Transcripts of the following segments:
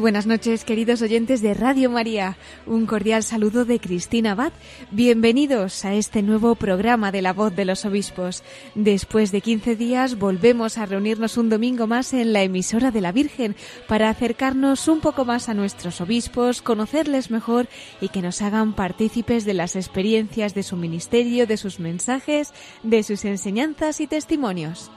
Buenas noches, queridos oyentes de Radio María. Un cordial saludo de Cristina Abad. Bienvenidos a este nuevo programa de La Voz de los Obispos. Después de 15 días volvemos a reunirnos un domingo más en la emisora de la Virgen para acercarnos un poco más a nuestros obispos, conocerles mejor y que nos hagan partícipes de las experiencias de su ministerio, de sus mensajes, de sus enseñanzas y testimonios.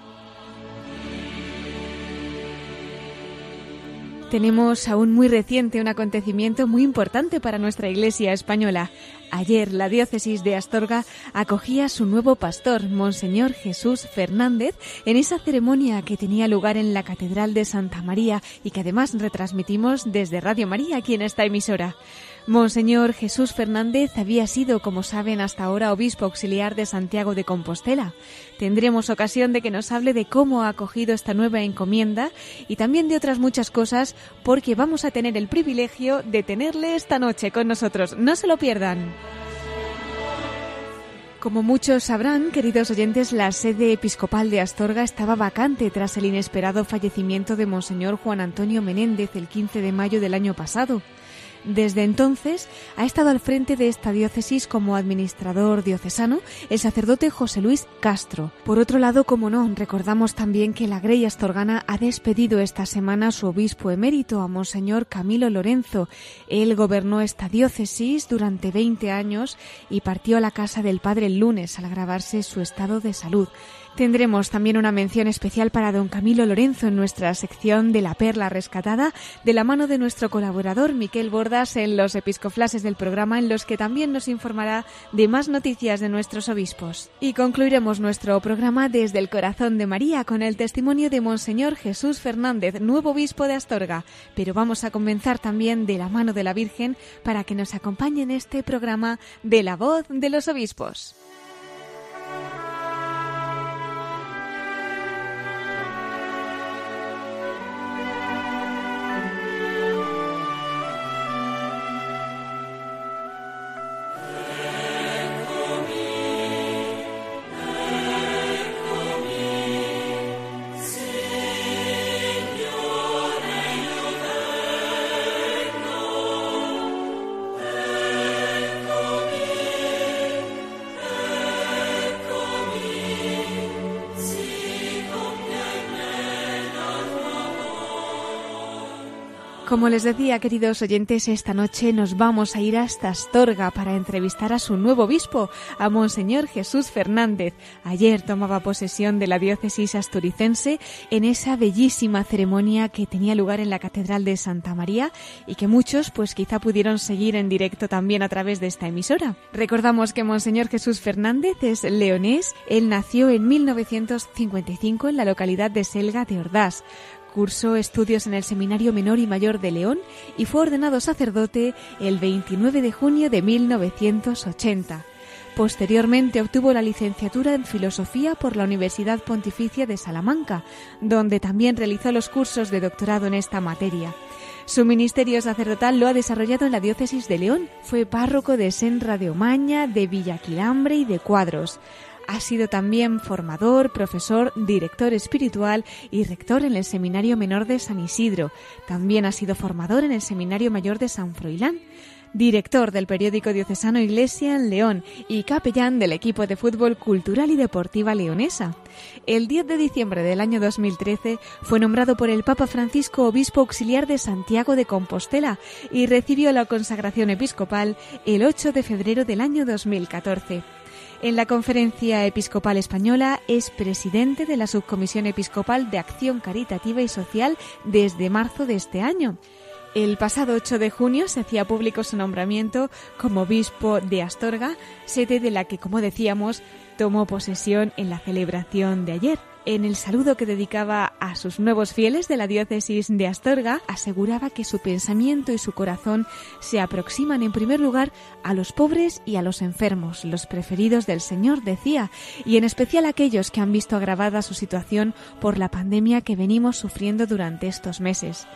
Tenemos aún muy reciente un acontecimiento muy importante para nuestra Iglesia española. Ayer la diócesis de Astorga acogía a su nuevo pastor, Monseñor Jesús Fernández, en esa ceremonia que tenía lugar en la Catedral de Santa María y que además retransmitimos desde Radio María aquí en esta emisora. Monseñor Jesús Fernández había sido, como saben, hasta ahora obispo auxiliar de Santiago de Compostela. Tendremos ocasión de que nos hable de cómo ha acogido esta nueva encomienda y también de otras muchas cosas porque vamos a tener el privilegio de tenerle esta noche con nosotros. No se lo pierdan. Como muchos sabrán, queridos oyentes, la sede episcopal de Astorga estaba vacante tras el inesperado fallecimiento de Monseñor Juan Antonio Menéndez el 15 de mayo del año pasado. Desde entonces ha estado al frente de esta diócesis como administrador diocesano el sacerdote José Luis Castro. Por otro lado, como no, recordamos también que la Grey Astorgana ha despedido esta semana a su obispo emérito, a Monseñor Camilo Lorenzo. Él gobernó esta diócesis durante 20 años y partió a la casa del padre el lunes al agravarse su estado de salud. Tendremos también una mención especial para don Camilo Lorenzo en nuestra sección de la perla rescatada de la mano de nuestro colaborador Miquel Bordas en los episcoflases del programa en los que también nos informará de más noticias de nuestros obispos. Y concluiremos nuestro programa desde el corazón de María con el testimonio de Monseñor Jesús Fernández, nuevo obispo de Astorga. Pero vamos a comenzar también de la mano de la Virgen para que nos acompañe en este programa de la voz de los obispos. Como les decía, queridos oyentes, esta noche nos vamos a ir hasta Astorga para entrevistar a su nuevo obispo, a Monseñor Jesús Fernández. Ayer tomaba posesión de la diócesis asturicense en esa bellísima ceremonia que tenía lugar en la Catedral de Santa María y que muchos pues quizá pudieron seguir en directo también a través de esta emisora. Recordamos que Monseñor Jesús Fernández es leonés. Él nació en 1955 en la localidad de Selga de Ordaz. Cursó estudios en el Seminario Menor y Mayor de León y fue ordenado sacerdote el 29 de junio de 1980. Posteriormente obtuvo la licenciatura en Filosofía por la Universidad Pontificia de Salamanca, donde también realizó los cursos de doctorado en esta materia. Su ministerio sacerdotal lo ha desarrollado en la diócesis de León. Fue párroco de Senra de Omaña, de Villaquilambre y de Cuadros. Ha sido también formador, profesor, director espiritual y rector en el Seminario Menor de San Isidro. También ha sido formador en el Seminario Mayor de San Froilán. Director del periódico diocesano Iglesia en León y capellán del equipo de fútbol cultural y deportiva leonesa. El 10 de diciembre del año 2013 fue nombrado por el Papa Francisco obispo auxiliar de Santiago de Compostela y recibió la consagración episcopal el 8 de febrero del año 2014. En la Conferencia Episcopal Española es presidente de la Subcomisión Episcopal de Acción Caritativa y Social desde marzo de este año. El pasado 8 de junio se hacía público su nombramiento como obispo de Astorga, sede de la que, como decíamos, tomó posesión en la celebración de ayer. En el saludo que dedicaba a sus nuevos fieles de la diócesis de Astorga, aseguraba que su pensamiento y su corazón se aproximan en primer lugar a los pobres y a los enfermos, los preferidos del Señor, decía, y en especial aquellos que han visto agravada su situación por la pandemia que venimos sufriendo durante estos meses.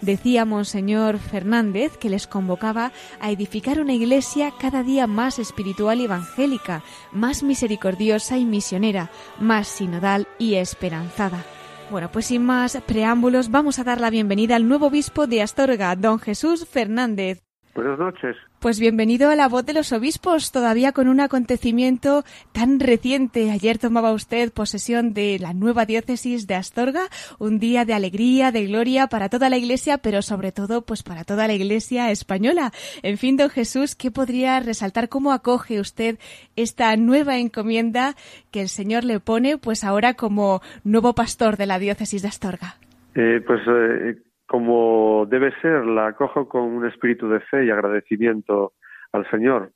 Decía Monseñor Fernández que les convocaba a edificar una iglesia cada día más espiritual y evangélica, más misericordiosa y misionera, más sinodal y esperanzada. Bueno, pues sin más preámbulos, vamos a dar la bienvenida al nuevo obispo de Astorga, don Jesús Fernández. Buenas noches. Pues bienvenido a la voz de los obispos, todavía con un acontecimiento tan reciente. Ayer tomaba usted posesión de la nueva diócesis de Astorga, un día de alegría, de gloria para toda la iglesia, pero sobre todo pues para toda la iglesia española. En fin, don Jesús, ¿qué podría resaltar? ¿Cómo acoge usted esta nueva encomienda que el Señor le pone pues ahora como nuevo pastor de la diócesis de Astorga? Eh, pues eh, como debe ser, la acojo con un espíritu de fe y agradecimiento al Señor,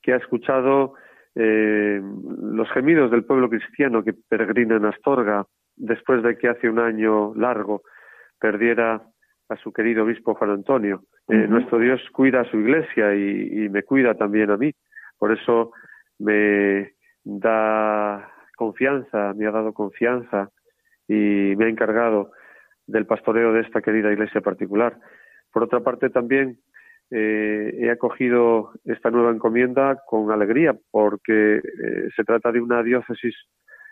que ha escuchado eh, los gemidos del pueblo cristiano que peregrina en Astorga después de que hace un año largo perdiera a su querido obispo Juan Antonio. Eh, nuestro Dios cuida a su iglesia y, y me cuida también a mí. Por eso me da confianza, me ha dado confianza y me ha encargado del pastoreo de esta querida iglesia particular. Por otra parte, también eh, he acogido esta nueva encomienda con alegría porque eh, se trata de una diócesis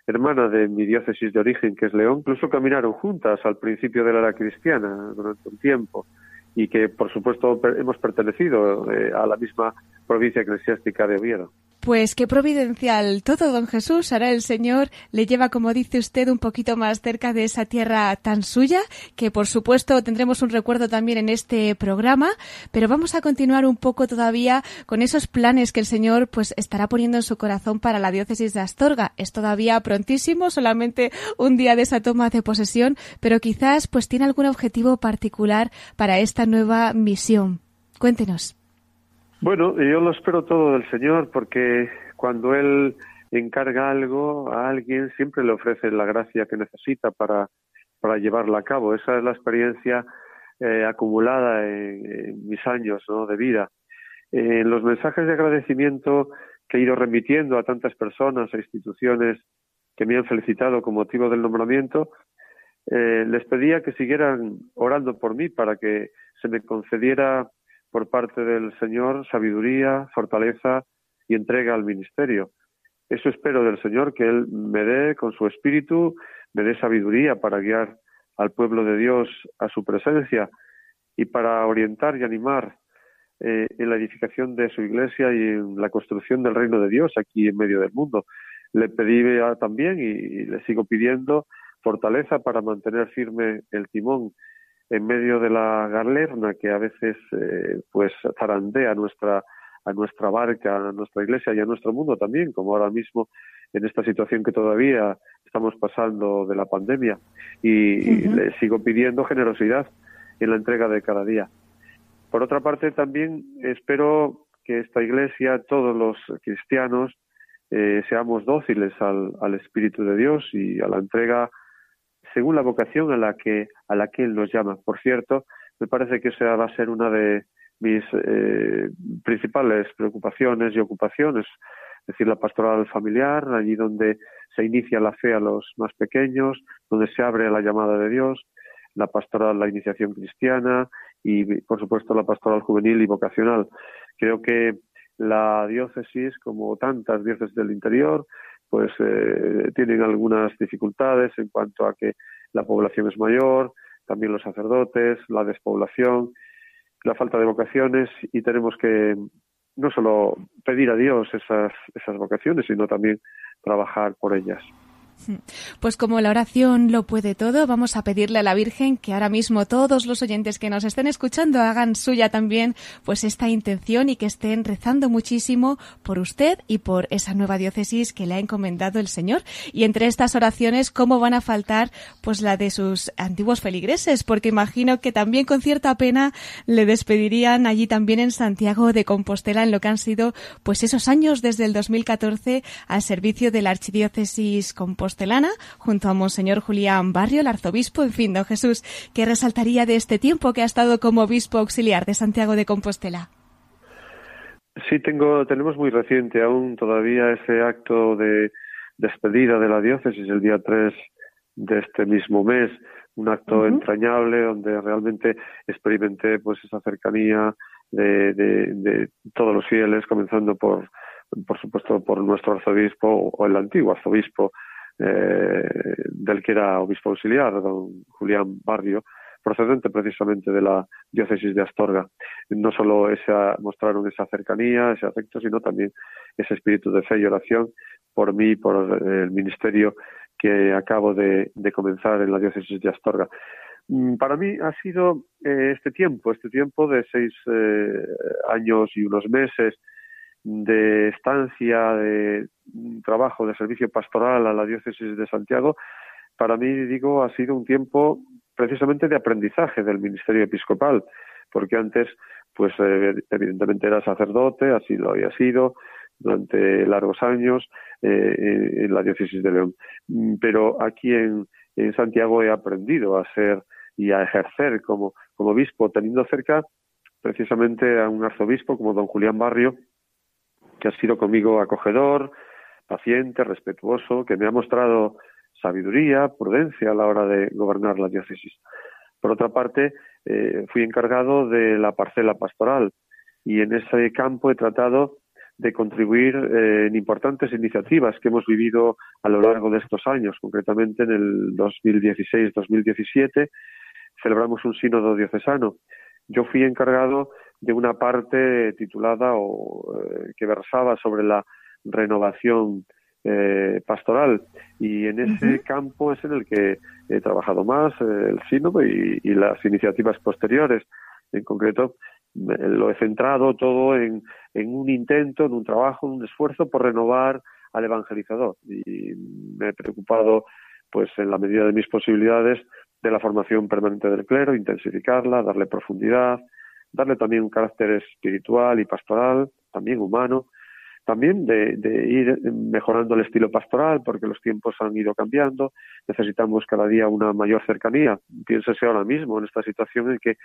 hermana de mi diócesis de origen, que es León. Incluso caminaron juntas al principio de la era cristiana durante un tiempo y que, por supuesto, hemos pertenecido eh, a la misma provincia eclesiástica de Oviedo. Pues qué providencial todo, don Jesús. Ahora el Señor le lleva, como dice usted, un poquito más cerca de esa tierra tan suya, que por supuesto tendremos un recuerdo también en este programa, pero vamos a continuar un poco todavía con esos planes que el Señor pues estará poniendo en su corazón para la diócesis de Astorga. Es todavía prontísimo, solamente un día de esa toma de posesión, pero quizás pues tiene algún objetivo particular para esta nueva misión. Cuéntenos. Bueno, yo lo espero todo del Señor porque cuando Él encarga algo a alguien siempre le ofrece la gracia que necesita para, para llevarla a cabo. Esa es la experiencia eh, acumulada en, mis años de vida. En los mensajes de agradecimiento que he ido remitiendo a tantas personas e instituciones que me han felicitado con motivo del nombramiento, eh, les pedía que siguieran orando por mí para que se me concediera por parte del Señor sabiduría, fortaleza y entrega al ministerio. Eso espero del Señor, que Él me dé con su espíritu, me dé sabiduría para guiar al pueblo de Dios a su presencia y para orientar y animar eh, en la edificación de su iglesia y en la construcción del reino de Dios aquí en medio del mundo. Le pedí también y le sigo pidiendo fortaleza para mantener firme el timón en medio de la galerna que a veces eh, pues zarandea nuestra a nuestra barca, a nuestra iglesia y a nuestro mundo también, como ahora mismo en esta situación que todavía estamos pasando de la pandemia. Y, le sigo pidiendo generosidad en la entrega de cada día. Por otra parte, también espero que esta iglesia, todos los cristianos, eh, seamos dóciles al, al Espíritu de Dios y a la entrega según la vocación a la que a la que él nos llama. Por cierto, me parece que esa va a ser una de mis eh, principales preocupaciones y ocupaciones, es decir, la pastoral familiar, allí donde se inicia la fe a los más pequeños, donde se abre la llamada de Dios, la pastoral, la iniciación cristiana y, por supuesto, la pastoral juvenil y vocacional. Creo que la diócesis, como tantas diócesis del interior, pues eh, tienen algunas dificultades en cuanto a que la población es mayor, también los sacerdotes, la despoblación, la falta de vocaciones y tenemos que no solo pedir a Dios esas, esas vocaciones, sino también trabajar por ellas. Pues como la oración lo puede todo, vamos a pedirle a la Virgen que ahora mismo todos los oyentes que nos estén escuchando hagan suya también pues esta intención y que estén rezando muchísimo por usted y por esa nueva diócesis que le ha encomendado el Señor. Y entre estas oraciones, ¿cómo van a faltar pues la de sus antiguos feligreses? Porque imagino que también con cierta pena le despedirían allí también en Santiago de Compostela en lo que han sido pues esos años desde el 2014 al servicio de la Archidiócesis Compostela junto a Monseñor Julián Barrio, el arzobispo. En fin, don Jesús, ¿qué resaltaría de este tiempo que ha estado como obispo auxiliar de Santiago de Compostela? Sí, tengo, tenemos muy reciente aún todavía ese acto de despedida de la diócesis el día 3 de este mismo mes, un acto entrañable donde realmente experimenté pues esa cercanía de, de, todos los fieles, comenzando por, por supuesto, por nuestro arzobispo o el antiguo arzobispo eh, del que era obispo auxiliar, don Julián Barrio, procedente precisamente de la diócesis de Astorga. No solo esa, mostraron esa cercanía, ese afecto, sino también ese espíritu de fe y oración por mí por el ministerio que acabo de, comenzar en la diócesis de Astorga. Mm, para mí ha sido eh, este tiempo, este tiempo de seis eh, años y unos meses de estancia, de trabajo, de servicio pastoral a la diócesis de Santiago, para mí, digo, ha sido un tiempo precisamente de aprendizaje del ministerio episcopal, porque antes, pues eh, evidentemente era sacerdote, así lo había sido durante largos años eh, en la diócesis de León. Mm, pero aquí en, en Santiago he aprendido a ser y a ejercer como, como obispo, teniendo cerca precisamente a un arzobispo como don Julián Barrio, que ha sido conmigo acogedor, paciente, respetuoso, que me ha mostrado sabiduría, prudencia a la hora de gobernar la diócesis. Por otra parte, eh, fui encargado de la parcela pastoral y en ese campo he tratado de contribuir eh, en importantes iniciativas que hemos vivido a lo largo de estos años. Concretamente, en el 2016-2017 celebramos un sínodo diocesano. Yo fui encargado de una parte titulada o eh, que versaba sobre la renovación eh, pastoral. Y en ese campo es en el que he trabajado más eh, el sínodo y, las iniciativas posteriores. En concreto lo he centrado todo en, en un intento en un trabajo en un esfuerzo por renovar al evangelizador. Y me he preocupado pues en la medida de mis posibilidades de la formación permanente del clero intensificarla darle profundidad darle también un carácter espiritual y pastoral, también humano, también de, ir mejorando el estilo pastoral, porque los tiempos han ido cambiando, necesitamos cada día una mayor cercanía. Piénsese ahora mismo en esta situación en que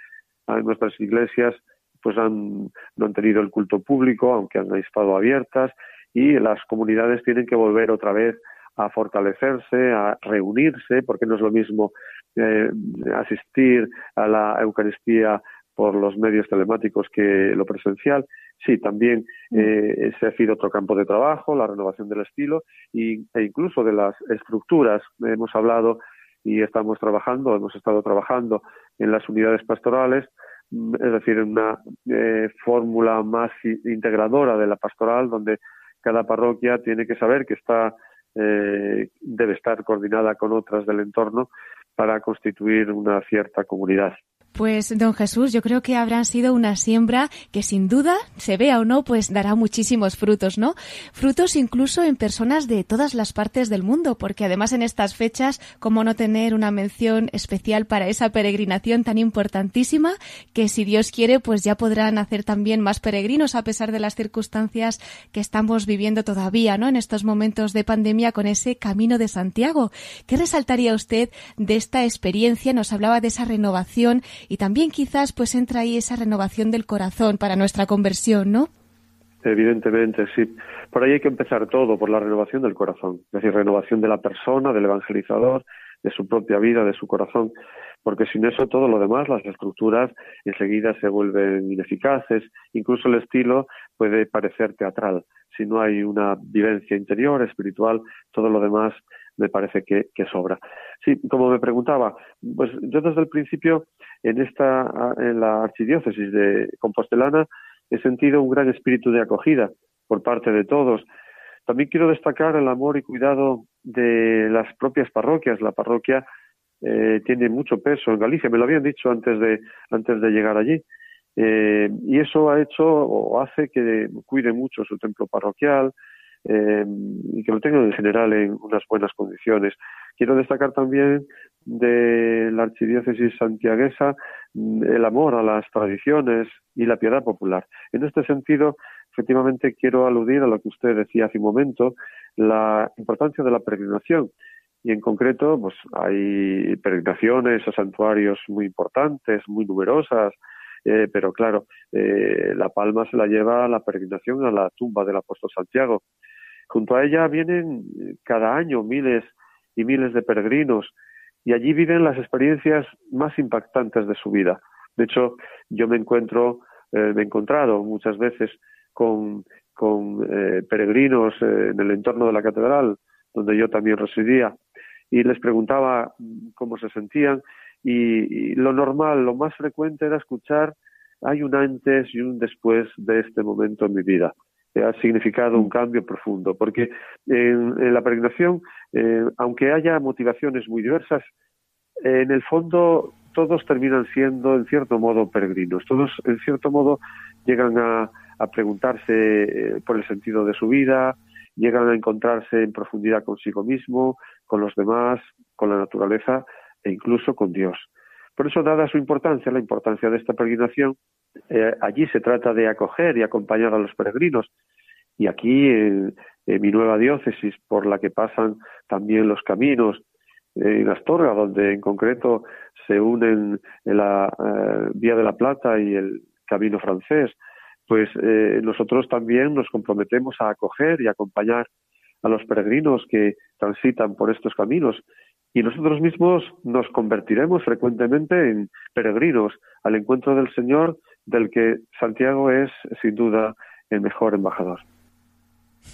nuestras iglesias pues han, no han tenido el culto público, aunque han estado abiertas, y las comunidades tienen que volver otra vez a fortalecerse, a reunirse, porque no es lo mismo eh, asistir a la Eucaristía por los medios telemáticos que lo presencial. Sí, también mm. eh, ese ha sido otro campo de trabajo, la renovación del estilo y, e incluso de las estructuras. Hemos hablado y estamos trabajando, hemos estado trabajando en las unidades pastorales, mm, es decir, en una eh, fórmula más integradora de la pastoral, donde cada parroquia tiene que saber que está eh, debe estar coordinada con otras del entorno para constituir una cierta comunidad. Pues, don Jesús, yo creo que habrán sido una siembra que sin duda, se vea o no, pues dará muchísimos frutos, ¿no? Frutos incluso en personas de todas las partes del mundo, porque además en estas fechas, ¿cómo no tener una mención especial para esa peregrinación tan importantísima que si Dios quiere, pues ya podrán hacer también más peregrinos a pesar de las circunstancias que estamos viviendo todavía, ¿no? En estos momentos de pandemia con ese camino de Santiago. ¿Qué resaltaría usted de esta experiencia? Nos hablaba de esa renovación y también quizás pues entra ahí esa renovación del corazón para nuestra conversión, ¿no? Evidentemente, sí. Por ahí hay que empezar todo, por la renovación del corazón, es decir, renovación de la persona, del evangelizador, de su propia vida, de su corazón, porque sin eso todo lo demás, las estructuras, enseguida se vuelven ineficaces, incluso el estilo puede parecer teatral. Si no hay una vivencia interior, espiritual, todo lo demás me parece que, sobra. Sí, como me preguntaba, pues yo desde el principio en esta en la archidiócesis de Compostelana he sentido un gran espíritu de acogida por parte de todos. También quiero destacar el amor y cuidado de las propias parroquias. La parroquia eh, tiene mucho peso en Galicia, me lo habían dicho antes de, antes de llegar allí. Eh, y eso ha hecho o hace que cuide mucho su templo parroquial eh, y que lo tengan en general en unas buenas condiciones. Quiero destacar también de la archidiócesis santiaguesa mm, el amor a las tradiciones y la piedad popular. En este sentido, efectivamente quiero aludir a lo que usted decía hace un momento, la importancia de la peregrinación. Y en concreto, pues hay peregrinaciones a santuarios muy importantes, muy numerosas, eh, pero claro, eh, la palma se la lleva a la peregrinación a la tumba del apóstol Santiago. Junto a ella vienen cada año miles y miles de peregrinos y allí viven las experiencias más impactantes de su vida. De hecho, yo me encuentro, eh, me he encontrado muchas veces con, eh, peregrinos eh, en el entorno de la catedral, donde yo también residía, y les preguntaba cómo se sentían, y, lo normal, lo más frecuente era escuchar, hay un antes y un después de este momento en mi vida. Ha significado un cambio profundo, porque en, la peregrinación, eh, aunque haya motivaciones muy diversas, en el fondo todos terminan siendo, en cierto modo, peregrinos. Todos, en cierto modo, llegan a, a preguntarse eh, por el sentido de su vida, llegan a encontrarse en profundidad consigo mismo, con los demás, con la naturaleza e incluso con Dios. Por eso, dada su importancia, la importancia de esta peregrinación, eh, allí se trata de acoger y acompañar a los peregrinos. Y aquí, en, mi nueva diócesis, por la que pasan también los caminos, en Astorga, donde en concreto se unen la eh, Vía de la Plata y el Camino francés, pues eh, nosotros también nos comprometemos a acoger y acompañar a los peregrinos que transitan por estos caminos y nosotros mismos nos convertiremos frecuentemente en peregrinos al encuentro del Señor del que Santiago es sin duda el mejor embajador.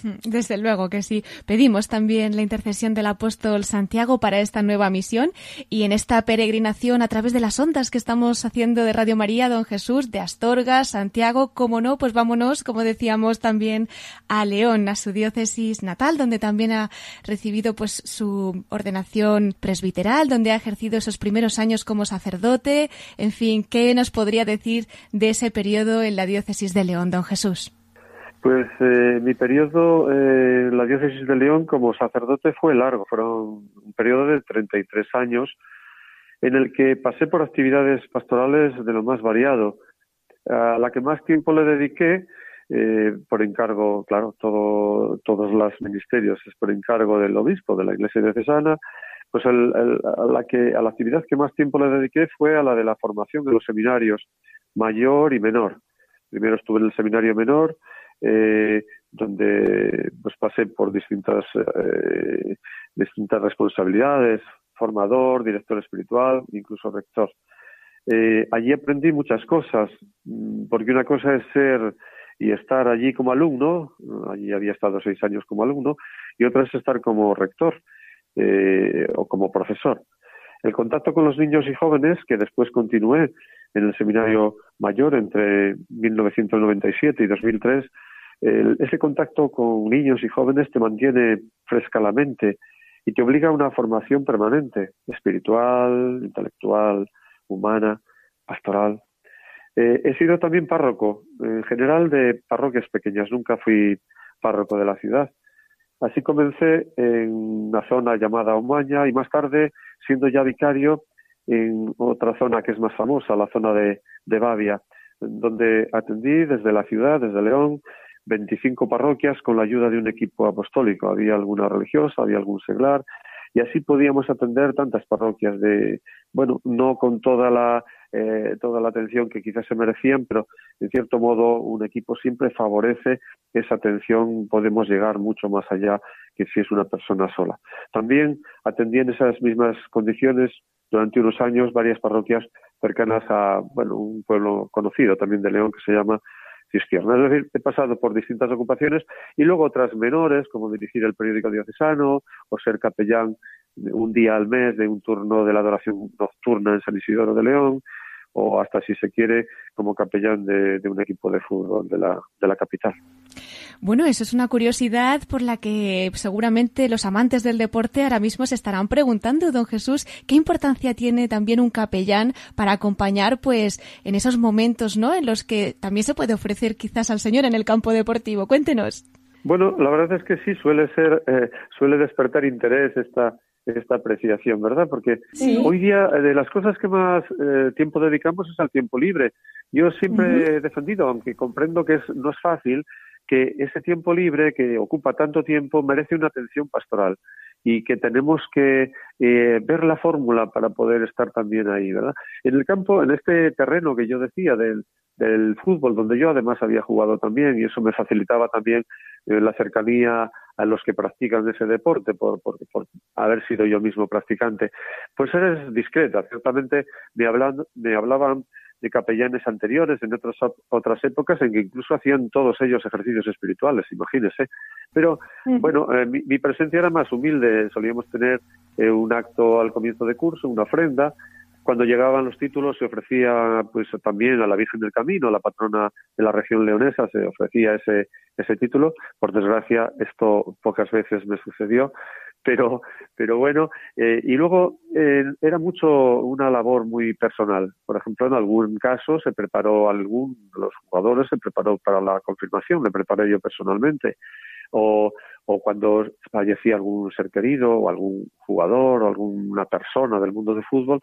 Desde luego que sí. Pedimos también la intercesión del apóstol Santiago para esta nueva misión y en esta peregrinación a través de las ondas que estamos haciendo de Radio María, Don Jesús, de Astorga, Santiago, como no, pues vámonos, como decíamos también, a León, a su diócesis natal, donde también ha recibido pues su ordenación presbiteral, donde ha ejercido esos primeros años como sacerdote. En fin, ¿qué nos podría decir de ese periodo en la diócesis de León, Don Jesús? Pues eh, mi periodo eh, la diócesis de León como sacerdote fue largo, fueron un periodo de 33 años en el que pasé por actividades pastorales de lo más variado. A la que más tiempo le dediqué, eh, por encargo, claro, todo, todos los ministerios es por encargo del obispo de la Iglesia diocesana, pues el, a, la que, a la actividad que más tiempo le dediqué fue a la de la formación de los seminarios mayor y menor. Primero estuve en el seminario menor, eh, donde pues pasé por distintas eh, distintas responsabilidades, formador, director espiritual, incluso rector. Eh, allí aprendí muchas cosas, mm, porque una cosa es ser y estar allí como alumno, allí había estado seis años como alumno, y otra es estar como rector eh, o como profesor. El contacto con los niños y jóvenes, que después continué en el seminario mayor entre 1997 y 2003, ese contacto con niños y jóvenes te mantiene fresca la mente y te obliga a una formación permanente, espiritual, intelectual, humana, pastoral. Eh, he sido también párroco, en general de parroquias pequeñas, nunca fui párroco de la ciudad. Así comencé en una zona llamada Omaña y más tarde, siendo ya vicario, en otra zona que es más famosa, la zona de, de Bavia, donde atendí desde la ciudad, desde León, 25 parroquias con la ayuda de un equipo apostólico. Había alguna religiosa, había algún seglar, y así podíamos atender tantas parroquias de, bueno, no con toda la, eh, toda la atención que quizás se merecían, pero en cierto modo un equipo siempre favorece esa atención, podemos llegar mucho más allá que si es una persona sola. También atendí en esas mismas condiciones durante unos años varias parroquias cercanas a, bueno, un pueblo conocido también de León que se llama es decir, he pasado por distintas ocupaciones y luego otras menores, como dirigir el periódico diocesano o ser capellán un día al mes de un turno de la adoración nocturna en San Isidoro de León o hasta si se quiere como capellán de, un equipo de fútbol de la, de la capital. Bueno, eso es una curiosidad por la que seguramente los amantes del deporte ahora mismo se estarán preguntando, don Jesús, ¿qué importancia tiene también un capellán para acompañar, pues, en esos momentos, ¿no? En los que también se puede ofrecer quizás al Señor en el campo deportivo. Cuéntenos. Bueno, la verdad es que sí, suele ser, eh, suele despertar interés esta, esta apreciación, ¿verdad? Porque hoy día eh, de las cosas que más eh, tiempo dedicamos es al tiempo libre. Yo siempre he defendido, aunque comprendo que es, no es fácil, que ese tiempo libre que ocupa tanto tiempo merece una atención pastoral y que tenemos que eh, ver la fórmula para poder estar también ahí, ¿verdad? En el campo, en este terreno que yo decía del, del fútbol, donde yo además había jugado también y eso me facilitaba también eh, la cercanía a los que practican ese deporte por, por, por, haber sido yo mismo practicante, pues eres discreta. Ciertamente me, hablan, me hablaban de capellanes anteriores en otras, otras épocas en que incluso hacían todos ellos ejercicios espirituales, imagínese. Pero bueno, eh, mi, presencia era más humilde, solíamos tener eh, un acto al comienzo de curso, una ofrenda. Cuando llegaban los títulos se ofrecía pues también a la Virgen del Camino, la patrona de la región leonesa, se ofrecía ese, ese título. Por desgracia, esto pocas veces me sucedió, pero, pero bueno, eh, y luego eh, era mucho una labor muy personal. Por ejemplo, en algún caso se preparó algún, los jugadores se preparó para la confirmación, me preparé yo personalmente. O, o cuando fallecía algún ser querido, o algún jugador, o alguna persona del mundo del fútbol,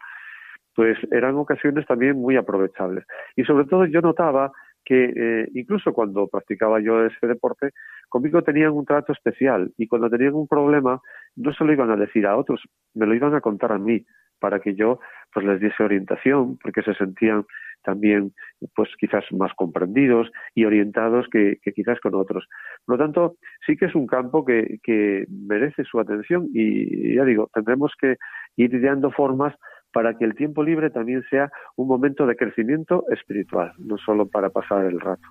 pues eran ocasiones también muy aprovechables. Y sobre todo yo notaba que eh, incluso cuando practicaba yo ese deporte, conmigo tenían un trato especial y cuando tenían un problema no se lo iban a decir a otros, me lo iban a contar a mí para que yo pues les diese orientación porque se sentían también pues quizás más comprendidos y orientados que, quizás con otros. Por lo tanto, sí que es un campo que, que merece su atención y ya digo, tendremos que ir ideando formas para que el tiempo libre también sea un momento de crecimiento espiritual, no solo para pasar el rato.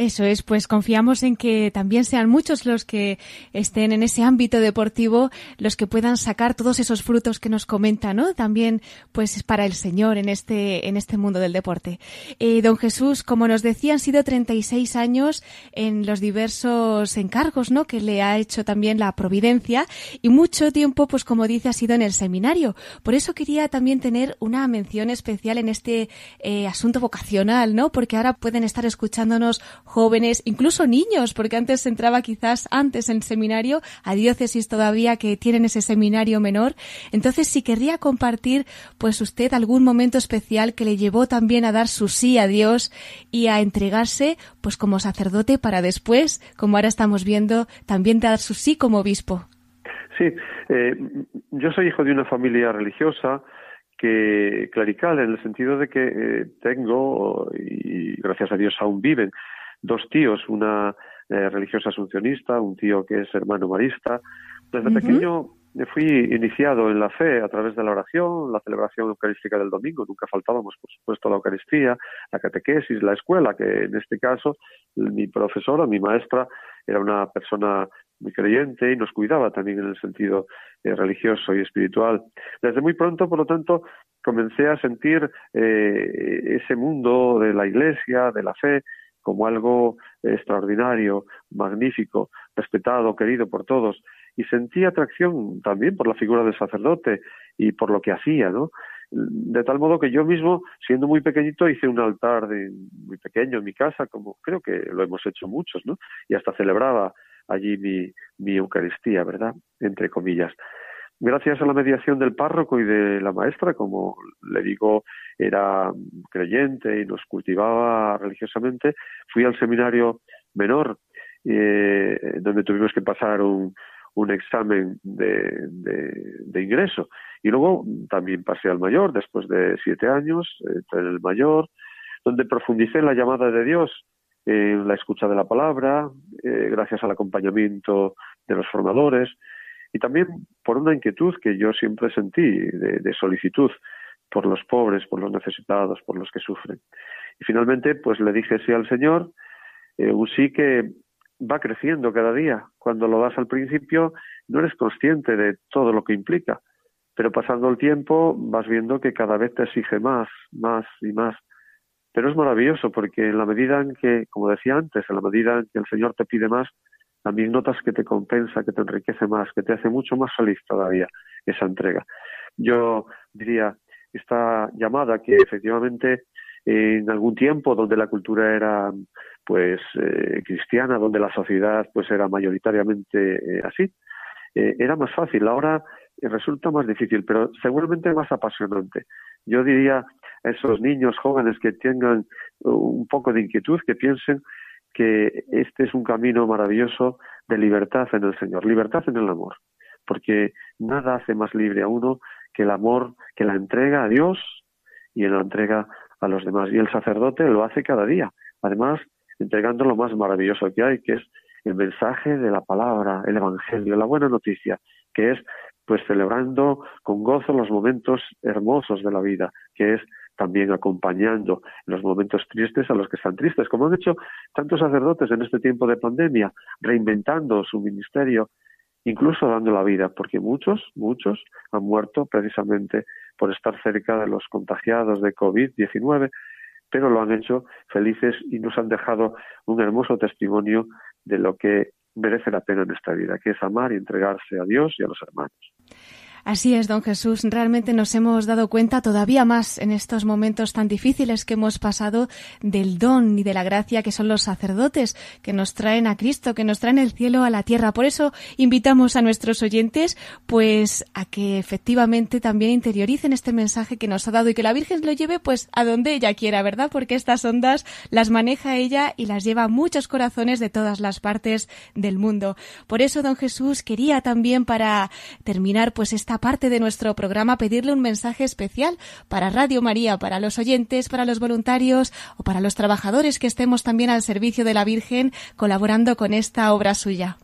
Eso es, pues confiamos en que también sean muchos los que estén en ese ámbito deportivo, los que puedan sacar todos esos frutos que nos comenta, ¿no? También, pues, para el Señor en este, en este mundo del deporte. Eh, don Jesús, como nos decía, han sido 36 años en los diversos encargos, ¿no? Que le ha hecho también la providencia y mucho tiempo, pues, como dice, ha sido en el seminario. Por eso quería también tener una mención especial en este eh, asunto vocacional, ¿no? Porque ahora pueden estar escuchándonos jóvenes, incluso niños, porque antes entraba quizás antes en seminario, a diócesis todavía que tienen ese seminario menor. Entonces, si querría compartir, pues usted algún momento especial que le llevó también a dar su sí a Dios y a entregarse, pues como sacerdote para después, como ahora estamos viendo, también dar su sí como obispo. Sí, eh, yo soy hijo de una familia religiosa, que clerical en el sentido de que eh, tengo y gracias a Dios aún viven dos tíos, una eh, religiosa asuncionista, un tío que es hermano marista. Desde pequeño fui iniciado en la fe a través de la oración, la celebración eucarística del domingo, nunca faltábamos, por supuesto, la Eucaristía, la catequesis, la escuela, que en este caso mi profesora, mi maestra, era una persona muy creyente y nos cuidaba también en el sentido eh, religioso y espiritual. Desde muy pronto, por lo tanto, comencé a sentir eh, ese mundo de la iglesia, de la fe, como algo extraordinario, magnífico, respetado, querido por todos, y sentí atracción también por la figura del sacerdote y por lo que hacía, ¿no? De tal modo que yo mismo, siendo muy pequeñito, hice un altar muy pequeño en mi casa, como creo que lo hemos hecho muchos, ¿no? Y hasta celebraba allí mi, mi Eucaristía, ¿verdad? Entre comillas gracias a la mediación del párroco y de la maestra, como le digo, era creyente y nos cultivaba religiosamente, fui al seminario menor, eh, donde tuvimos que pasar un, un examen de, de, ingreso. Y luego también pasé al mayor, después de siete años, en el mayor, donde profundicé en la llamada de Dios, en la escucha de la palabra, eh, gracias al acompañamiento de los formadores, y también por una inquietud que yo siempre sentí de, solicitud por los pobres, por los necesitados, por los que sufren. Y finalmente, pues le dije sí al Señor, eh, un sí que va creciendo cada día. Cuando lo das al principio, no eres consciente de todo lo que implica, pero pasando el tiempo vas viendo que cada vez te exige más, más y más. Pero es maravilloso porque en la medida en que, como decía antes, en la medida en que el Señor te pide más, también notas que te compensa, que te enriquece más, que te hace mucho más feliz todavía esa entrega. Yo diría, esta llamada que efectivamente en algún tiempo donde la cultura era pues eh, cristiana, donde la sociedad pues era mayoritariamente eh, así, eh, era más fácil. Ahora resulta más difícil, pero seguramente más apasionante. Yo diría a esos niños jóvenes que tengan un poco de inquietud, que piensen que este es un camino maravilloso de libertad en el Señor, libertad en el amor, porque nada hace más libre a uno que el amor, que la entrega a Dios y la entrega a los demás. Y el sacerdote lo hace cada día, además entregando lo más maravilloso que hay, que es el mensaje de la palabra, el Evangelio, la buena noticia, que es pues celebrando con gozo los momentos hermosos de la vida, que es también acompañando en los momentos tristes a los que están tristes, como han hecho tantos sacerdotes en este tiempo de pandemia, reinventando su ministerio, incluso dando la vida, porque muchos, muchos han muerto precisamente por estar cerca de los contagiados de COVID-19, pero lo han hecho felices y nos han dejado un hermoso testimonio de lo que merece la pena en esta vida, que es amar y entregarse a Dios y a los hermanos. Así es, don Jesús. Realmente nos hemos dado cuenta todavía más en estos momentos tan difíciles que hemos pasado del don y de la gracia que son los sacerdotes, que nos traen a Cristo, que nos traen el cielo a la tierra. Por eso invitamos a nuestros oyentes, pues, a que efectivamente también interioricen este mensaje que nos ha dado y que la Virgen lo lleve, pues, a donde ella quiera, ¿verdad? Porque estas ondas las maneja ella y las lleva a muchos corazones de todas las partes del mundo. Por eso, don Jesús, quería también para terminar, pues, esta parte de nuestro programa pedirle un mensaje especial para Radio María, para los oyentes, para los voluntarios o para los trabajadores que estemos también al servicio de la Virgen colaborando con esta obra suya.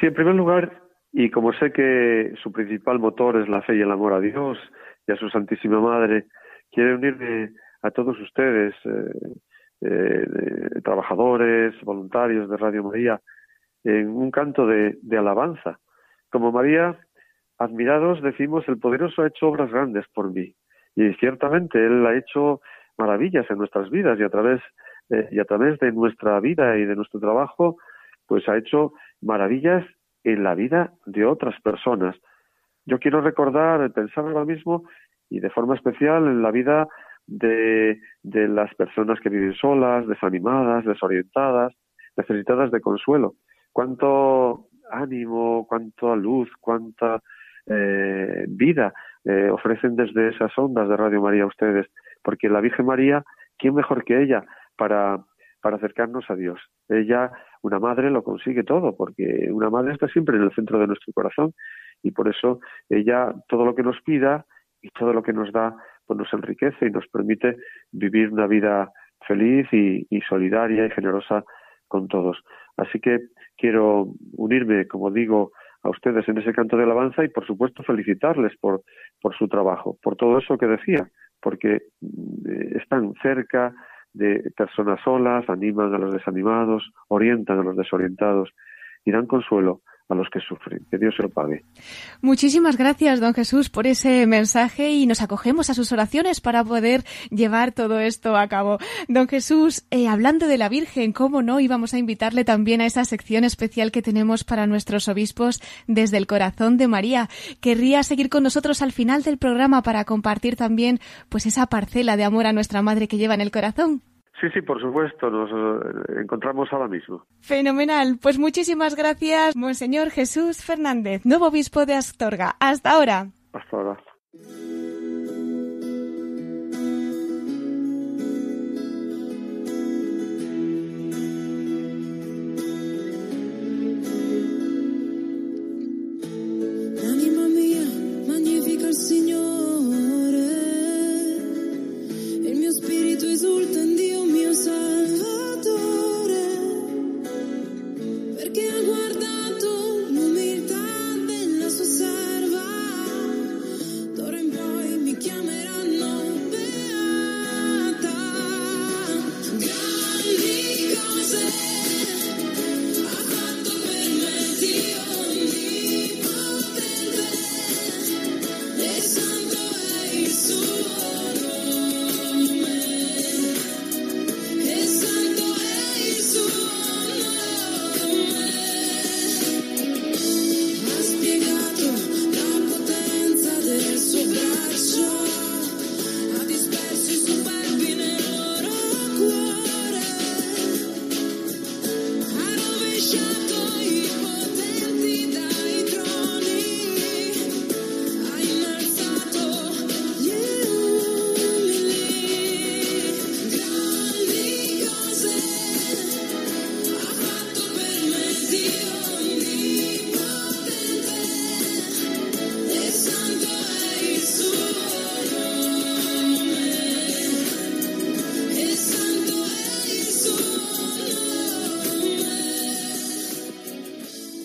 Sí, en primer lugar, y como sé que su principal motor es la fe y el amor a Dios y a su Santísima Madre, quiero unirme a todos ustedes, eh, eh, trabajadores, voluntarios de Radio María, en un canto de alabanza. Como María admirados decimos, el poderoso ha hecho obras grandes por mí. Y ciertamente Él ha hecho maravillas en nuestras vidas y a través, eh, y a través de nuestra vida y de nuestro trabajo, pues ha hecho maravillas en la vida de otras personas. Yo quiero recordar, pensar ahora mismo y de forma especial en la vida de, de las personas que viven solas, desanimadas, desorientadas, necesitadas de consuelo. Cuánto ánimo, cuánta luz, cuánta eh, vida eh, ofrecen desde esas ondas de Radio María a ustedes, porque la Virgen María, ¿quién mejor que ella para, para acercarnos a Dios? Ella, una madre, lo consigue todo, porque una madre está siempre en el centro de nuestro corazón y por eso ella todo lo que nos pida y todo lo que nos da, pues nos enriquece y nos permite vivir una vida feliz y solidaria y generosa con todos. Así que quiero unirme, como digo, a ustedes en ese canto de alabanza y por supuesto felicitarles por, por su trabajo, por todo eso que decía, porque mm, están cerca de personas solas, animan a los desanimados, orientan a los desorientados y dan consuelo a los que sufren. Que Dios se lo pague. Muchísimas gracias, don Jesús, por ese mensaje y nos acogemos a sus oraciones para poder llevar todo esto a cabo. Don Jesús, eh, hablando de la Virgen, ¿cómo no íbamos a invitarle también a esa sección especial que tenemos para nuestros obispos desde el corazón de María? Querría seguir con nosotros al final del programa para compartir también pues esa parcela de amor a nuestra Madre que lleva en el corazón. Sí, sí, por supuesto, nos eh, encontramos ahora mismo. Fenomenal. Pues muchísimas gracias, Monseñor Jesús Fernández, nuevo obispo de Astorga. Hasta ahora. Hasta ahora.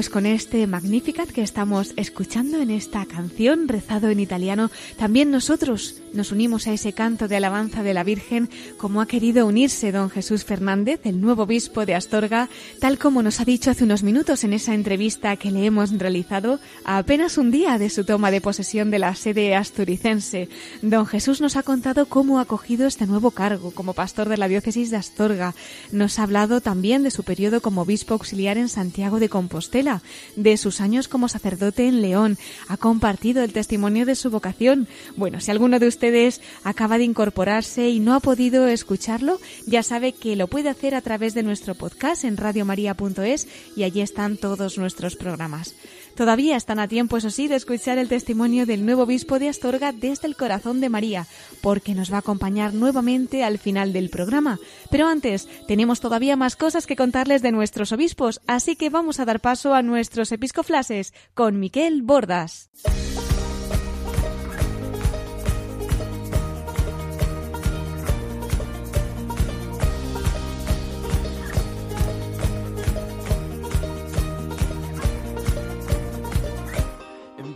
Pues con este Magnificat que estamos escuchando en esta canción, rezado en italiano, también nosotros nos unimos a ese canto de alabanza de la Virgen, como ha querido unirse don Jesús Fernández, el nuevo obispo de Astorga, tal como nos ha dicho hace unos minutos en esa entrevista que le hemos realizado a apenas un día de su toma de posesión de la sede asturicense. Don Jesús nos ha contado cómo ha acogido este nuevo cargo como pastor de la diócesis de Astorga. Nos ha hablado también de su periodo como obispo auxiliar en Santiago de Compostela, de sus años como sacerdote en León. Ha compartido el testimonio de su vocación. Bueno, si alguno de ustedes acaba de incorporarse y no ha podido escucharlo, ya sabe que lo puede hacer a través de nuestro podcast en radiomaria.es y allí están todos nuestros programas. Todavía están a tiempo, eso sí, de escuchar el testimonio del nuevo obispo de Astorga desde el corazón de María, porque nos va a acompañar nuevamente al final del programa. Pero antes, tenemos todavía más cosas que contarles de nuestros obispos, así que vamos a dar paso a nuestros episcoflases con Miquel Bordas.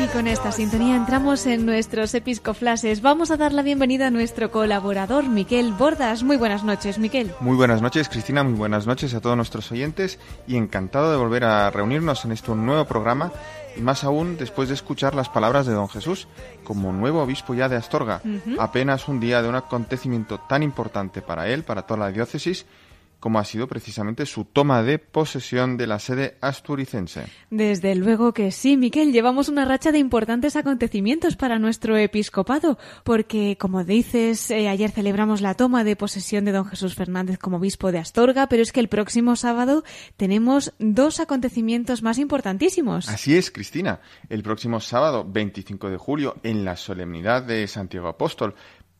Y con esta sintonía entramos en nuestros episcoflases. Vamos a dar la bienvenida a nuestro colaborador, Miquel Bordas. Muy buenas noches, Miquel. Muy buenas noches, Cristina. Muy buenas noches a todos nuestros oyentes y encantado de volver a reunirnos en este nuevo programa y más aún después de escuchar las palabras de don Jesús como nuevo obispo ya de Astorga, apenas un día de un acontecimiento tan importante para él, para toda la diócesis, como ha sido precisamente su toma de posesión de la sede asturicense. Desde luego que sí, Miquel. Llevamos una racha de importantes acontecimientos para nuestro episcopado, porque, como dices, eh, ayer celebramos la toma de posesión de don Jesús Fernández como obispo de Astorga, pero es que el próximo sábado tenemos dos acontecimientos más importantísimos. Así es, Cristina. El próximo sábado, 25 de julio, en la solemnidad de Santiago Apóstol,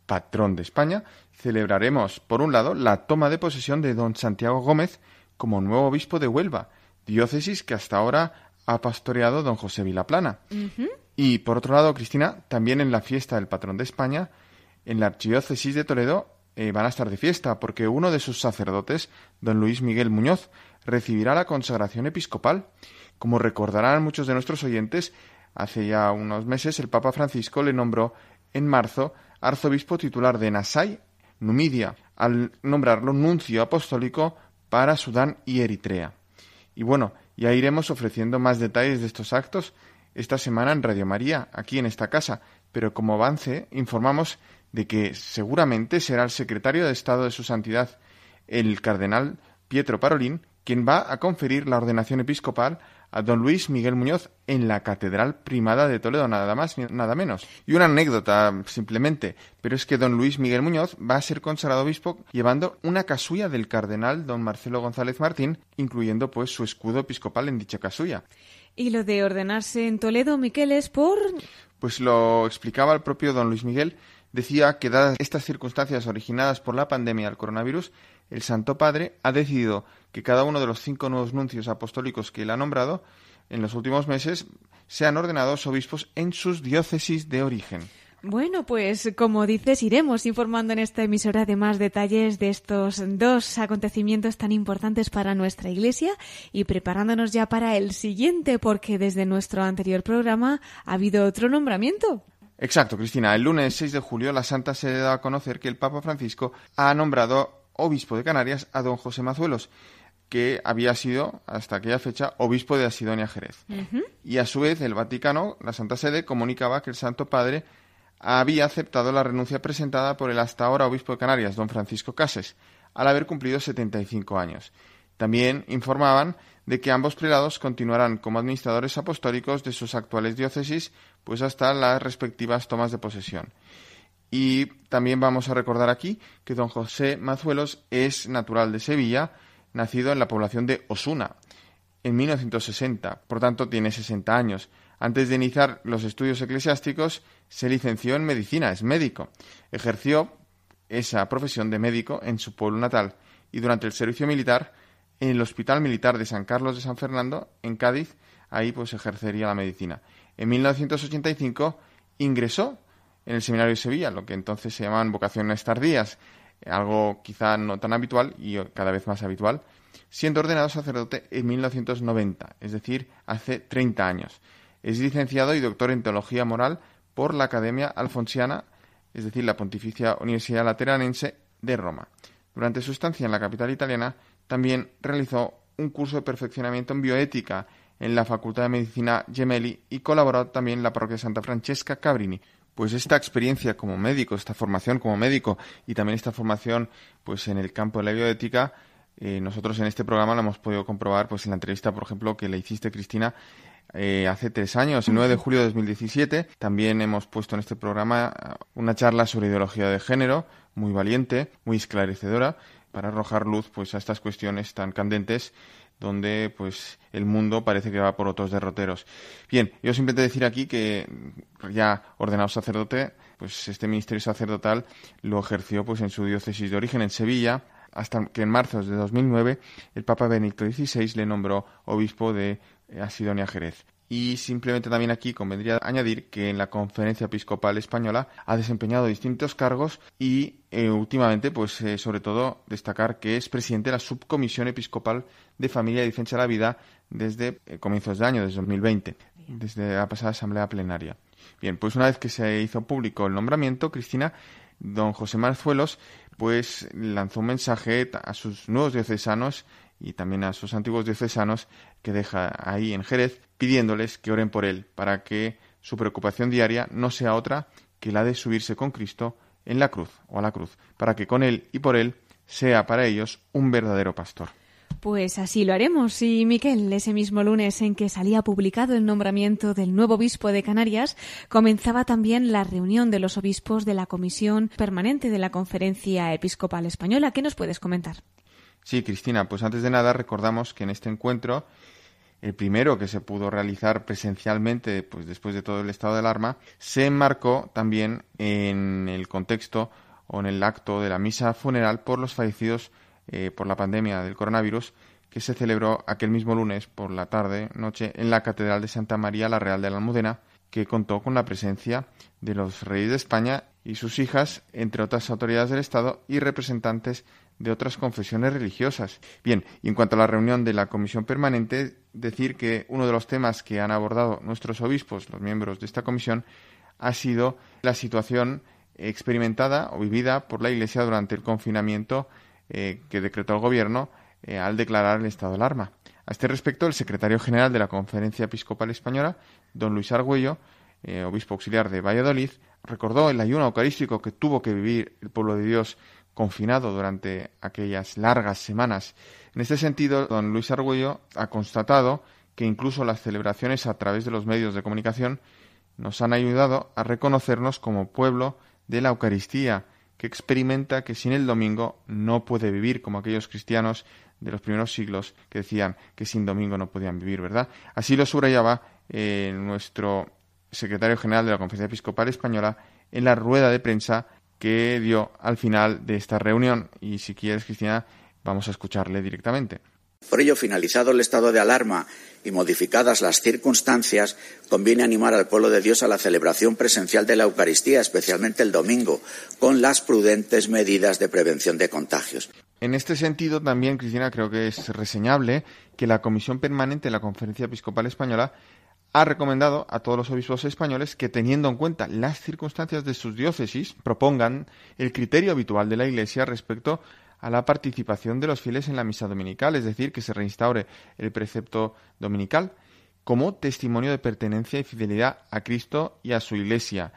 patrón de España, celebraremos, por un lado, la toma de posesión de don Santiago Gómez como nuevo obispo de Huelva, diócesis que hasta ahora ha pastoreado don José Vilaplana. Y por otro lado, Cristina, también en la fiesta del patrón de España, en la archidiócesis de Toledo, eh, van a estar de fiesta porque uno de sus sacerdotes, don Luis Miguel Muñoz, recibirá la consagración episcopal. Como recordarán muchos de nuestros oyentes, hace ya unos meses el Papa Francisco le nombró en marzo arzobispo titular de Nasai, Numidia, al nombrarlo nuncio apostólico para Sudán y Eritrea. Y bueno, ya iremos ofreciendo más detalles de estos actos esta semana en Radio María, aquí en esta casa, pero como avance informamos de que seguramente será el secretario de Estado de su Santidad, el cardenal Pietro Parolín, quien va a conferir la ordenación episcopal a don Luis Miguel Muñoz en la Catedral Primada de Toledo, nada más ni nada menos. Y una anécdota, simplemente, pero es que don Luis Miguel Muñoz va a ser consagrado obispo llevando una casulla del cardenal don Marcelo González Martín, incluyendo pues su escudo episcopal en dicha casulla. Y lo de ordenarse en Toledo, Miquel, es por... Pues lo explicaba el propio don Luis Miguel, decía que dadas estas circunstancias originadas por la pandemia del coronavirus, el Santo Padre ha decidido que cada uno de los cinco nuevos nuncios apostólicos que él ha nombrado en los últimos meses sean ordenados obispos en sus diócesis de origen. Bueno, pues como dices, iremos informando en esta emisora de más detalles de estos dos acontecimientos tan importantes para nuestra Iglesia y preparándonos ya para el siguiente, porque desde nuestro anterior programa ha habido otro nombramiento. Exacto, Cristina. El lunes 6 de julio la Santa Sede da a conocer que el Papa Francisco ha nombrado obispo de Canarias a don José Mazuelos, que había sido, hasta aquella fecha, obispo de Asidonia Jerez. Y a su vez el Vaticano, la Santa Sede, comunicaba que el Santo Padre había aceptado la renuncia presentada por el hasta ahora obispo de Canarias, don Francisco Cases, al haber cumplido 75 años. También informaban de que ambos prelados continuarán como administradores apostólicos de sus actuales diócesis, pues hasta las respectivas tomas de posesión. Y también vamos a recordar aquí que don José Mazuelos es natural de Sevilla, nacido en la población de Osuna en 1960, por tanto tiene 60 años. Antes de iniciar los estudios eclesiásticos, se licenció en medicina, es médico. Ejerció esa profesión de médico en su pueblo natal y durante el servicio militar en el Hospital Militar de San Carlos de San Fernando, en Cádiz, ahí pues ejercería la medicina. En 1985 ingresó en el Seminario de Sevilla, lo que entonces se llamaban vocaciones tardías, algo quizá no tan habitual y cada vez más habitual, siendo ordenado sacerdote en 1990, es decir, hace 30 años. Es licenciado y doctor en Teología Moral por la Academia Alfonsiana, es decir, la Pontificia Universidad Lateranense de Roma. Durante su estancia en la capital italiana, también realizó un curso de perfeccionamiento en bioética en la Facultad de Medicina Gemelli y colaboró también en la parroquia Santa Francesca Cabrini. Pues esta experiencia como médico, esta formación como médico y también esta formación pues en el campo de la bioética, eh, nosotros en este programa lo hemos podido comprobar pues en la entrevista, por ejemplo, que le hiciste, Cristina, eh, hace tres años, el 9 de julio de 2017. También hemos puesto en este programa una charla sobre ideología de género, muy valiente, muy esclarecedora, para arrojar luz pues a estas cuestiones tan candentes donde pues el mundo parece que va por otros derroteros. Bien, yo simplemente decir aquí que ya ordenado sacerdote, pues este ministerio sacerdotal lo ejerció pues en su diócesis de origen en Sevilla, hasta que en marzo de 2009 el Papa Benedicto XVI le nombró obispo de Asidonia Jerez. Y simplemente también aquí convendría añadir que en la Conferencia Episcopal Española ha desempeñado distintos cargos y eh, últimamente, pues eh, sobre todo destacar que es presidente de la Subcomisión Episcopal de Familia y Defensa de la Vida desde eh, comienzos de año, desde 2020, desde la pasada Asamblea Plenaria. Bien, pues una vez que se hizo público el nombramiento, Cristina, don José Marzuelos, pues lanzó un mensaje a sus nuevos diocesanos y también a sus antiguos diocesanos que deja ahí en Jerez, pidiéndoles que oren por él, para que su preocupación diaria no sea otra que la de subirse con Cristo en la cruz o a la cruz, para que con él y por él sea para ellos un verdadero pastor. Pues así lo haremos. Y Miquel, ese mismo lunes en que salía publicado el nombramiento del nuevo obispo de Canarias, comenzaba también la reunión de los obispos de la Comisión Permanente de la Conferencia Episcopal Española. ¿Qué nos puedes comentar? Sí, Cristina, pues antes de nada recordamos que en este encuentro, el primero que se pudo realizar presencialmente, pues después de todo el estado de alarma, se enmarcó también en el contexto o en el acto de la misa funeral por los fallecidos eh, por la pandemia del coronavirus que se celebró aquel mismo lunes por la tarde, noche, en la Catedral de Santa María la Real de la Almudena, que contó con la presencia de los reyes de España y sus hijas, entre otras autoridades del Estado y representantes de otras confesiones religiosas. Bien, y en cuanto a la reunión de la Comisión Permanente, decir que uno de los temas que han abordado nuestros obispos, los miembros de esta comisión, ha sido la situación experimentada o vivida por la Iglesia durante el confinamiento eh, que decretó el Gobierno eh, al declarar el estado de alarma. A este respecto, el secretario general de la Conferencia Episcopal Española, don Luis Argüello, eh, obispo auxiliar de Valladolid, recordó el ayuno eucarístico que tuvo que vivir el pueblo de Dios confinado durante aquellas largas semanas. En este sentido, don Luis Argüello ha constatado que incluso las celebraciones a través de los medios de comunicación nos han ayudado a reconocernos como pueblo de la Eucaristía, que experimenta que sin el domingo no puede vivir, como aquellos cristianos de los primeros siglos que decían que sin domingo no podían vivir, ¿verdad? Así lo subrayaba eh, nuestro secretario general de la Conferencia Episcopal Española en la rueda de prensa que dio al final de esta reunión. Y si quieres, Cristina, vamos a escucharle directamente. Por ello, finalizado el estado de alarma y modificadas las circunstancias, conviene animar al pueblo de Dios a la celebración presencial de la Eucaristía, especialmente el domingo, con las prudentes medidas de prevención de contagios. En este sentido, también, Cristina, creo que es reseñable que la Comisión Permanente de la Conferencia Episcopal Española ha recomendado a todos los obispos españoles que, teniendo en cuenta las circunstancias de sus diócesis, propongan el criterio habitual de la Iglesia respecto a la participación de los fieles en la misa dominical, es decir, que se reinstaure el precepto dominical como testimonio de pertenencia y fidelidad a Cristo y a su Iglesia.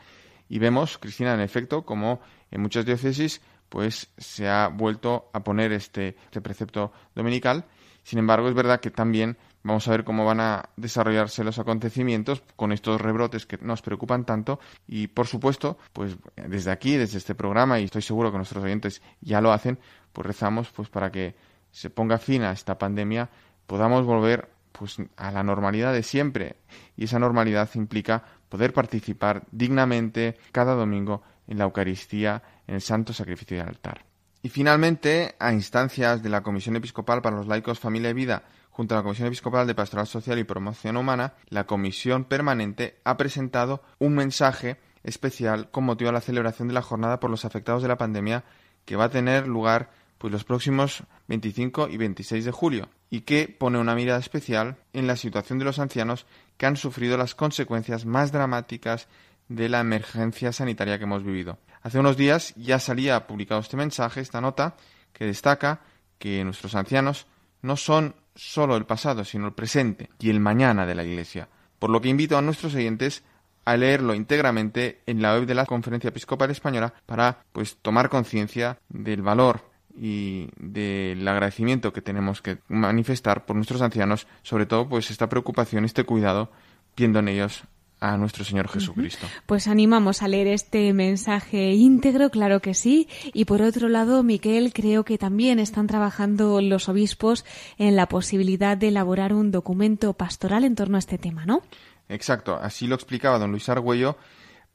Y vemos, Cristina, en efecto, como en muchas diócesis pues se ha vuelto a poner este, este precepto dominical. Sin embargo, es verdad que también vamos a ver cómo van a desarrollarse los acontecimientos con estos rebrotes que nos preocupan tanto y por supuesto, pues desde aquí, desde este programa y estoy seguro que nuestros oyentes ya lo hacen, pues rezamos pues para que se ponga fin a esta pandemia, podamos volver pues a la normalidad de siempre y esa normalidad implica poder participar dignamente cada domingo en la Eucaristía, en el santo sacrificio del altar. Y finalmente, a instancias de la Comisión Episcopal para los Laicos, Familia y Vida, junto a la Comisión Episcopal de Pastoral Social y Promoción Humana, la Comisión Permanente ha presentado un mensaje especial con motivo de la celebración de la jornada por los afectados de la pandemia que va a tener lugar pues los próximos 25 y 26 de julio y que pone una mirada especial en la situación de los ancianos que han sufrido las consecuencias más dramáticas de la emergencia sanitaria que hemos vivido. Hace unos días ya salía publicado este mensaje, esta nota, que destaca que nuestros ancianos no son solo el pasado, sino el presente y el mañana de la Iglesia. Por lo que invito a nuestros oyentes a leerlo íntegramente en la web de la Conferencia Episcopal Española para pues tomar conciencia del valor y del agradecimiento que tenemos que manifestar por nuestros ancianos, sobre todo pues esta preocupación, este cuidado, viendo en ellos a nuestro Señor Jesucristo. Pues animamos a leer este mensaje íntegro, claro que sí. Y por otro lado, Miquel, creo que también están trabajando los obispos en la posibilidad de elaborar un documento pastoral en torno a este tema, ¿no? Exacto, así lo explicaba don Luis Argüello,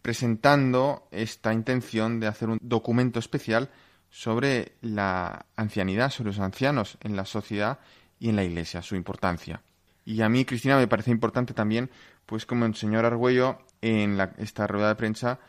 presentando esta intención de hacer un documento especial sobre la ancianidad, sobre los ancianos en la sociedad y en la Iglesia, su importancia. Y a mí, Cristina, me parece importante también, pues como el señor Argüello en la, esta rueda de prensa,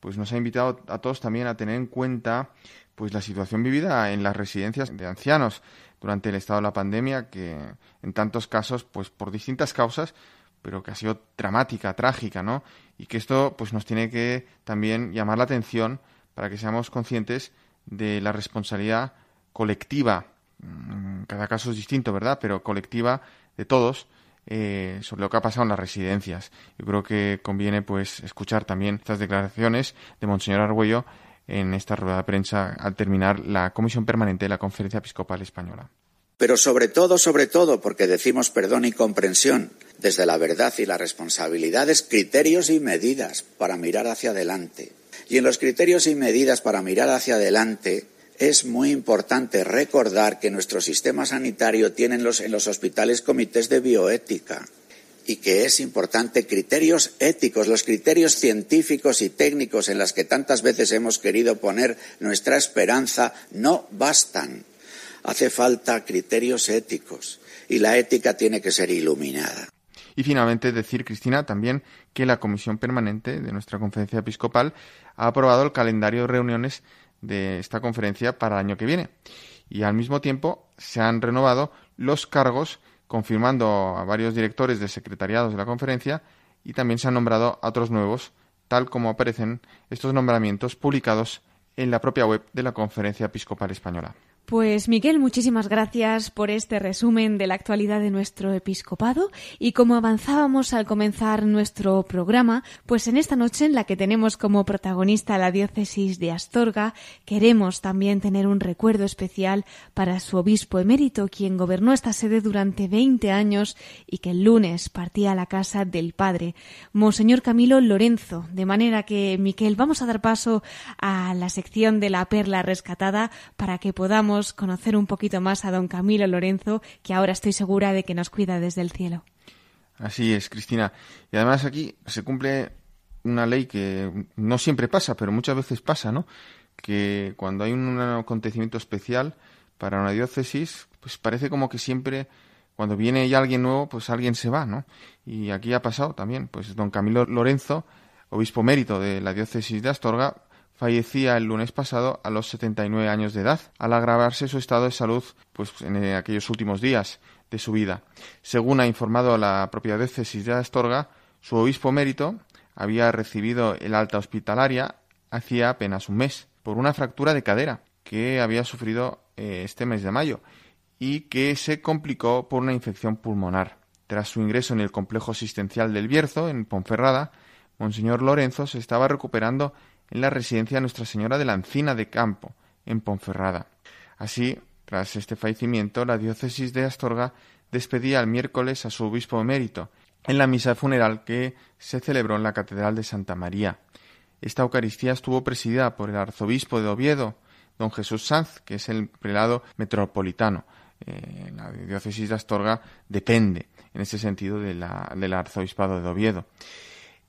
pues nos ha invitado a todos también a tener en cuenta pues la situación vivida en las residencias de ancianos durante el estado de la pandemia, que en tantos casos, pues por distintas causas, pero que ha sido dramática, trágica, ¿no? Y que esto pues nos tiene que también llamar la atención para que seamos conscientes de la responsabilidad colectiva, mm, cada caso es distinto, ¿verdad? Pero colectiva de todos eh, sobre lo que ha pasado en las residencias. Yo creo que conviene pues escuchar también estas declaraciones de Monseñor Argüello en esta rueda de prensa al terminar la comisión permanente de la Conferencia Episcopal Española. Pero sobre todo, sobre todo, porque decimos perdón y comprensión, desde la verdad y las responsabilidades, criterios y medidas para mirar hacia adelante. Y en los criterios y medidas para mirar hacia adelante es muy importante recordar que nuestro sistema sanitario tiene en los, hospitales comités de bioética y que es importante criterios éticos, los criterios científicos y técnicos en los que tantas veces hemos querido poner nuestra esperanza no bastan. Hace falta criterios éticos y la ética tiene que ser iluminada. Y finalmente decir, Cristina, también que la Comisión Permanente de nuestra Conferencia Episcopal ha aprobado el calendario de reuniones de esta conferencia para el año que viene. Y al mismo tiempo se han renovado los cargos, confirmando a varios directores de secretariados de la conferencia y también se han nombrado a otros nuevos, tal como aparecen estos nombramientos publicados en la propia web de la Conferencia Episcopal Española. Pues Miguel, muchísimas gracias por este resumen de la actualidad de nuestro episcopado. Y como avanzábamos al comenzar nuestro programa, pues en esta noche en la que tenemos como protagonista la diócesis de Astorga, queremos también tener un recuerdo especial para su obispo emérito, quien gobernó esta sede durante 20 años y que el lunes partía a la casa del padre, Monseñor Camilo Lorenzo, de manera que Miquel vamos a dar paso a la sección de la perla rescatada para que podamos conocer un poquito más a don Camilo Lorenzo, que ahora estoy segura de que nos cuida desde el cielo. Así es, Cristina. Y además aquí se cumple una ley que no siempre pasa, pero muchas veces pasa, ¿no? Que cuando hay un acontecimiento especial, para una diócesis, pues parece como que siempre cuando viene ya alguien nuevo, pues alguien se va, ¿no? Y aquí ha pasado también, pues don Camilo Lorenzo, obispo mérito de la diócesis de Astorga, fallecía el lunes pasado a los 79 años de edad, al agravarse su estado de salud pues en aquellos últimos días de su vida. Según ha informado la propia diócesis de Astorga, su obispo mérito había recibido el alta hospitalaria hacía apenas un mes por una fractura de cadera que había sufrido eh, este mes de mayo y que se complicó por una infección pulmonar. Tras su ingreso en el complejo asistencial del Bierzo, en Ponferrada, Monseñor Lorenzo se estaba recuperando en la residencia Nuestra Señora de la Encina de Campo, en Ponferrada. Así, tras este fallecimiento, la diócesis de Astorga despedía el miércoles a su obispo emérito en la misa funeral que se celebró en la Catedral de Santa María. Esta Eucaristía estuvo presidida por el arzobispo de Oviedo, don Jesús Sanz, que es el prelado metropolitano. Eh, la diócesis de Astorga depende, en ese sentido, de del arzobispado de Oviedo.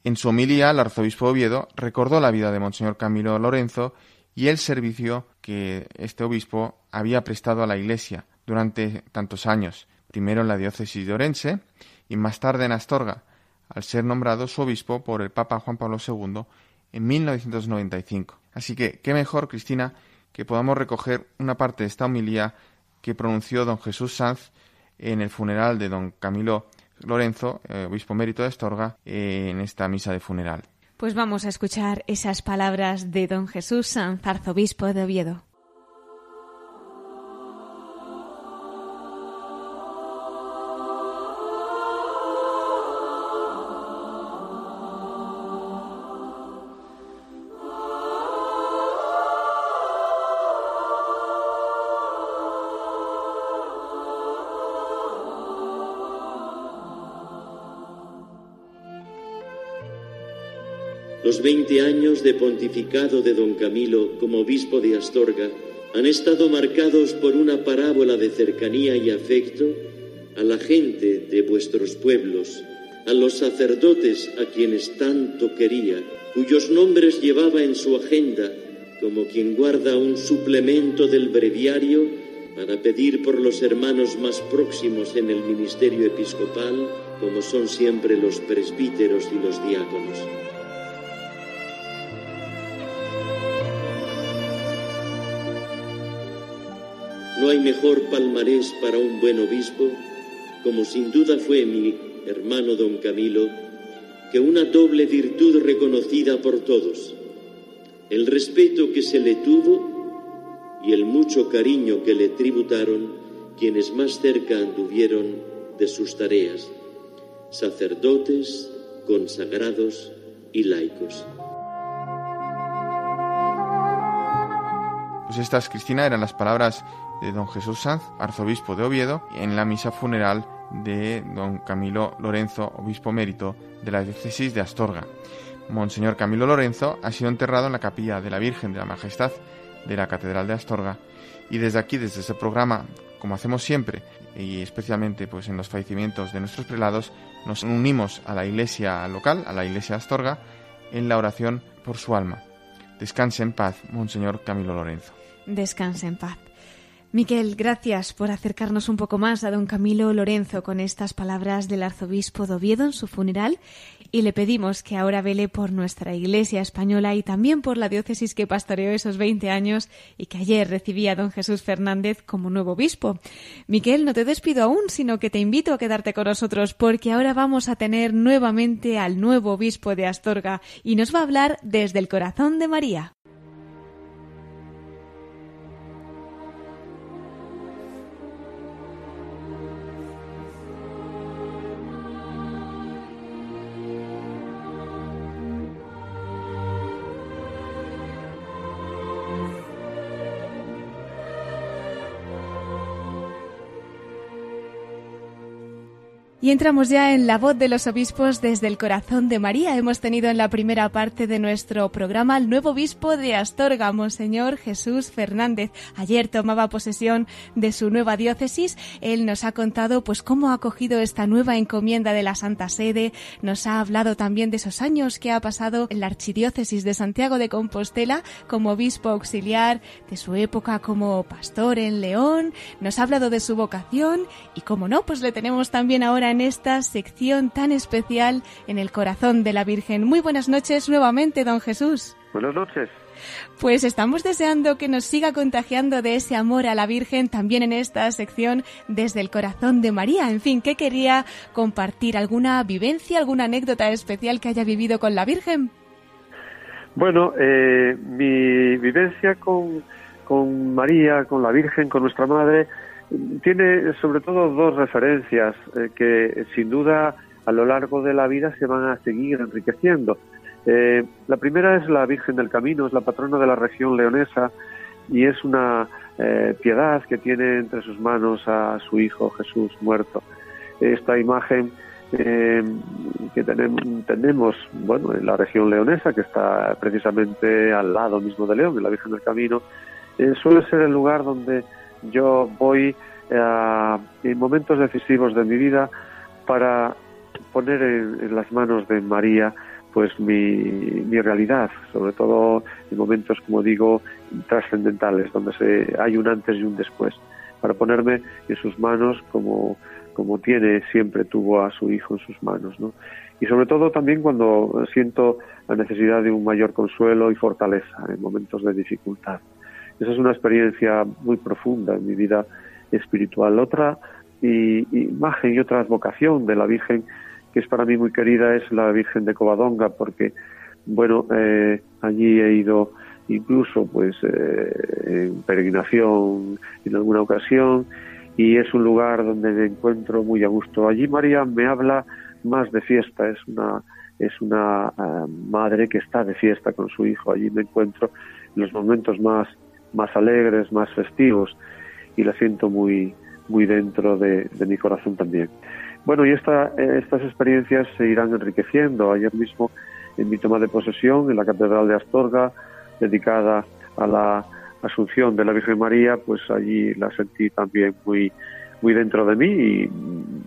En su homilía, el arzobispo Oviedo recordó la vida de Monseñor Camilo Lorenzo y el servicio que este obispo había prestado a la Iglesia durante tantos años, primero en la diócesis de Orense y más tarde en Astorga, al ser nombrado su obispo por el Papa Juan Pablo II en 1995. Así que, qué mejor, Cristina, que podamos recoger una parte de esta homilía que pronunció don Jesús Sanz en el funeral de don Camilo Lorenzo, eh, obispo mérito de Astorga, eh, en esta misa de funeral. Pues vamos a escuchar esas palabras de don Jesús Sanz, arzobispo de Oviedo. 20 años de pontificado de don Camilo como obispo de Astorga han estado marcados por una parábola de cercanía y afecto a la gente de vuestros pueblos, a los sacerdotes a quienes tanto quería, cuyos nombres llevaba en su agenda como quien guarda un suplemento del breviario para pedir por los hermanos más próximos en el ministerio episcopal, como son siempre los presbíteros y los diáconos. No hay mejor palmarés para un buen obispo, como sin duda fue mi hermano don Camilo, que una doble virtud reconocida por todos, el respeto que se le tuvo y el mucho cariño que le tributaron quienes más cerca anduvieron de sus tareas, sacerdotes, consagrados y laicos. Pues estas, Cristina, eran las palabras de don Jesús Sanz, arzobispo de Oviedo, en la misa funeral de don Camilo Lorenzo, obispo mérito de la diócesis de Astorga. Monseñor Camilo Lorenzo ha sido enterrado en la capilla de la Virgen de la Majestad de la Catedral de Astorga y desde aquí, desde este programa, como hacemos siempre y especialmente pues en los fallecimientos de nuestros prelados, nos unimos a la iglesia local, a la iglesia Astorga, en la oración por su alma. Descanse en paz, Monseñor Camilo Lorenzo. Descanse en paz. Miquel, gracias por acercarnos un poco más a don Camilo Lorenzo con estas palabras del arzobispo de Oviedo en su funeral y le pedimos que ahora vele por nuestra Iglesia española y también por la diócesis que pastoreó esos 20 años y que ayer recibía a don Jesús Fernández como nuevo obispo. Miquel, no te despido aún, sino que te invito a quedarte con nosotros porque ahora vamos a tener nuevamente al nuevo obispo de Astorga y nos va a hablar desde el corazón de María. Y entramos ya en la voz de los obispos desde el corazón de María. Hemos tenido en la primera parte de nuestro programa al nuevo obispo de Astorga, Monseñor Jesús Fernández. Ayer tomaba posesión de su nueva diócesis. Él nos ha contado pues cómo ha acogido esta nueva encomienda de la Santa Sede. Nos ha hablado también de esos años que ha pasado en la archidiócesis de Santiago de Compostela como obispo auxiliar, de su época como pastor en León. Nos ha hablado de su vocación y como no, pues le tenemos también ahora en esta sección tan especial en el corazón de la Virgen. Muy buenas noches nuevamente, don Jesús. Buenas noches. Pues estamos deseando que nos siga contagiando de ese amor a la Virgen también en esta sección desde el corazón de María. En fin, ¿qué quería compartir? ¿Alguna vivencia, alguna anécdota especial que haya vivido con la Virgen? Bueno, eh, mi vivencia con, con María, con la Virgen, con nuestra Madre, tiene sobre todo dos referencias eh, que sin duda a lo largo de la vida se van a seguir enriqueciendo. Eh, la primera es la Virgen del Camino, es la patrona de la región leonesa y es una eh, piedad que tiene entre sus manos a su Hijo Jesús muerto. Esta imagen eh, que tenemos, bueno, en la región leonesa, que está precisamente al lado mismo de León, en la Virgen del Camino, suele ser el lugar donde yo voy eh, en momentos decisivos de mi vida para poner en, en las manos de María pues mi, mi, realidad, sobre todo en momentos, como digo, trascendentales, donde se, hay un antes y un después, para ponerme en sus manos como, como tiene, siempre tuvo a su hijo en sus manos. ¿no? Y sobre todo también cuando siento la necesidad de un mayor consuelo y fortaleza en momentos de dificultad. Esa es una experiencia muy profunda en mi vida espiritual. Otra y, imagen y otra vocación de la Virgen que es para mí muy querida es la Virgen de Covadonga porque bueno eh, allí he ido incluso pues eh, en peregrinación en alguna ocasión y es un lugar donde me encuentro muy a gusto allí María me habla más de fiesta es una es una uh, madre que está de fiesta con su hijo allí me encuentro en los momentos más más alegres más festivos y la siento muy muy dentro de, mi corazón también bueno, y esta, estas experiencias se irán enriqueciendo. Ayer mismo, en mi toma de posesión en la Catedral de Astorga, dedicada a la Asunción de la Virgen María, pues allí la sentí también muy, muy dentro de mí y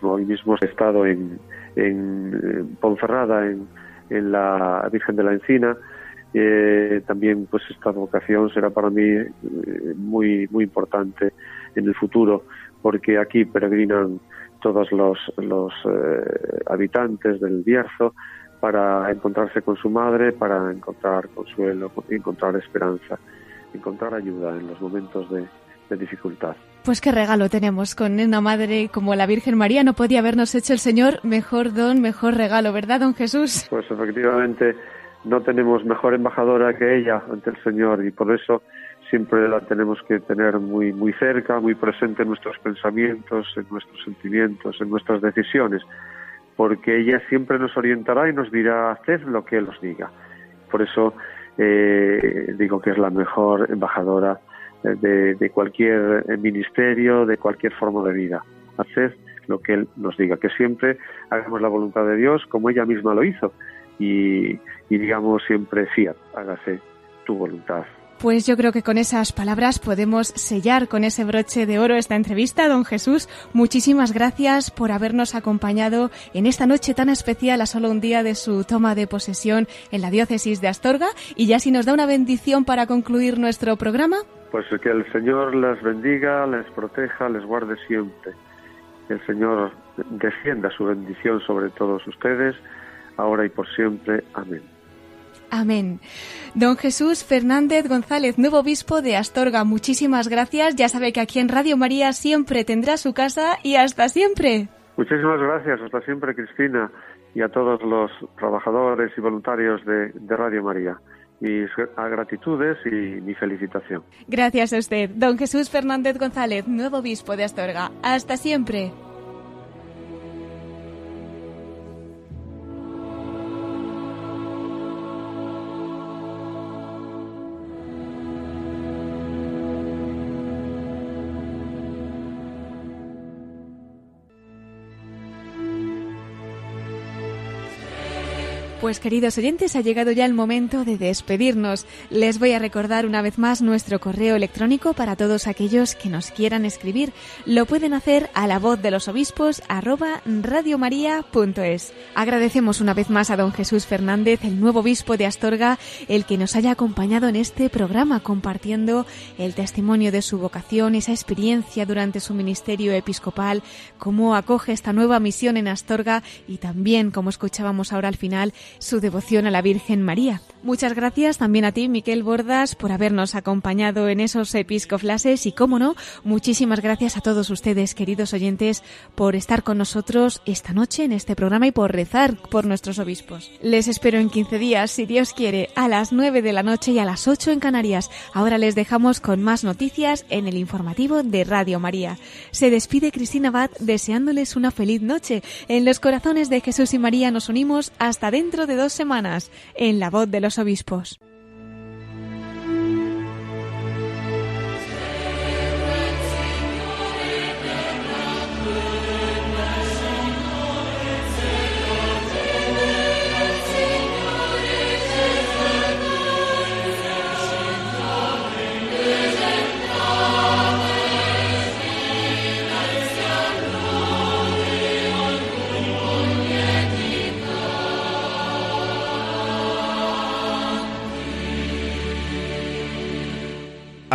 hoy mismo he estado en, en Ponferrada, en, en la Virgen de la Encina. Eh, también pues esta vocación será para mí eh, muy muy importante en el futuro porque aquí peregrinan todos los, los eh, habitantes del Bierzo para encontrarse con su madre, para encontrar consuelo, encontrar esperanza, encontrar ayuda en los momentos de, de dificultad. Pues qué regalo tenemos con una madre como la Virgen María. No podía habernos hecho el Señor mejor don, mejor regalo, ¿verdad, don Jesús? Pues efectivamente no tenemos mejor embajadora que ella ante el Señor y por eso siempre la tenemos que tener muy muy cerca, muy presente en nuestros pensamientos, en nuestros sentimientos, en nuestras decisiones, porque ella siempre nos orientará y nos dirá haced lo que él os diga. Por eso eh, digo que es la mejor embajadora de, de cualquier ministerio, de cualquier forma de vida. Haced lo que él nos diga, que siempre hagamos la voluntad de Dios como ella misma lo hizo y, y digamos siempre fiat, hágase tu voluntad. Pues yo creo que con esas palabras podemos sellar con ese broche de oro esta entrevista. Don Jesús, muchísimas gracias por habernos acompañado en esta noche tan especial a solo un día de su toma de posesión en la diócesis de Astorga. Y ya si nos da una bendición para concluir nuestro programa. Pues que el Señor les bendiga, les proteja, les guarde siempre. Que el Señor defienda su bendición sobre todos ustedes, ahora y por siempre. Amén. Amén. Don Jesús Fernández González, nuevo obispo de Astorga, muchísimas gracias. Ya sabe que aquí en Radio María siempre tendrá su casa y hasta siempre. Muchísimas gracias, hasta siempre Cristina y a todos los trabajadores y voluntarios de, de Radio María. Mis gratitudes y mi felicitación. Gracias a usted, don Jesús Fernández González, nuevo obispo de Astorga. Hasta siempre. Pues queridos oyentes, ha llegado ya el momento de despedirnos. Les voy a recordar una vez más nuestro correo electrónico para todos aquellos que nos quieran escribir. Lo pueden hacer a la voz de los obispos arroba radiomaria.es. Agradecemos una vez más a don Jesús Fernández, el nuevo obispo de Astorga, el que nos haya acompañado en este programa compartiendo el testimonio de su vocación, esa experiencia durante su ministerio episcopal, cómo acoge esta nueva misión en Astorga y también, como escuchábamos ahora al final, su devoción a la Virgen María. Muchas gracias también a ti, Miquel Bordas, por habernos acompañado en esos episcoflases y, cómo no, muchísimas gracias a todos ustedes, queridos oyentes, por estar con nosotros esta noche en este programa y por rezar por nuestros obispos. Les espero en 15 días, si Dios quiere, a las 9 de la noche y a las 8 en Canarias. Ahora les dejamos con más noticias en el informativo de Radio María. Se despide Cristina Abad deseándoles una feliz noche. En los corazones de Jesús y María nos unimos hasta dentro de dos semanas en la voz de los obispos.